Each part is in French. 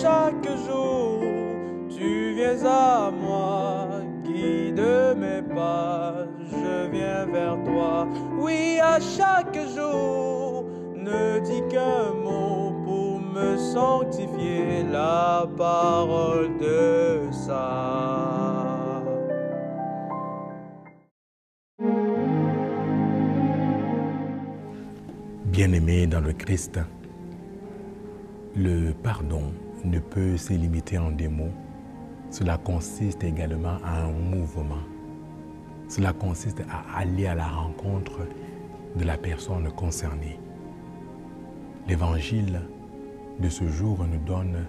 chaque jour, tu viens à moi, guide mes pas, je viens vers toi. Oui, à chaque jour, ne dis qu'un mot pour me sanctifier la parole de ça. Bien-aimé dans le Christ, le pardon ne peut se limiter en des mots. Cela consiste également à un mouvement. Cela consiste à aller à la rencontre de la personne concernée. L'évangile de ce jour nous donne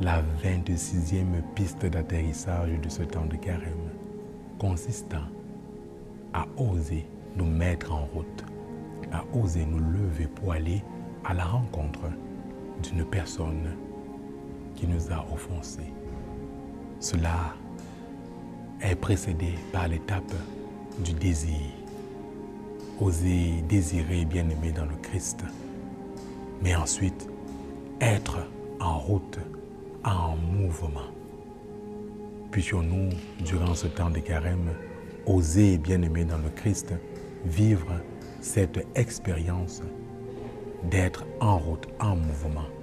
la 26e piste d'atterrissage de ce temps de carême, consistant à oser nous mettre en route à oser nous lever pour aller à la rencontre d'une personne qui nous a offensés. Cela est précédé par l'étape du désir. Oser désirer bien-aimé dans le Christ. Mais ensuite, être en route, en mouvement. Puissions-nous, durant ce temps de carême, oser bien-aimé dans le Christ, vivre cette expérience d'être en route, en mouvement.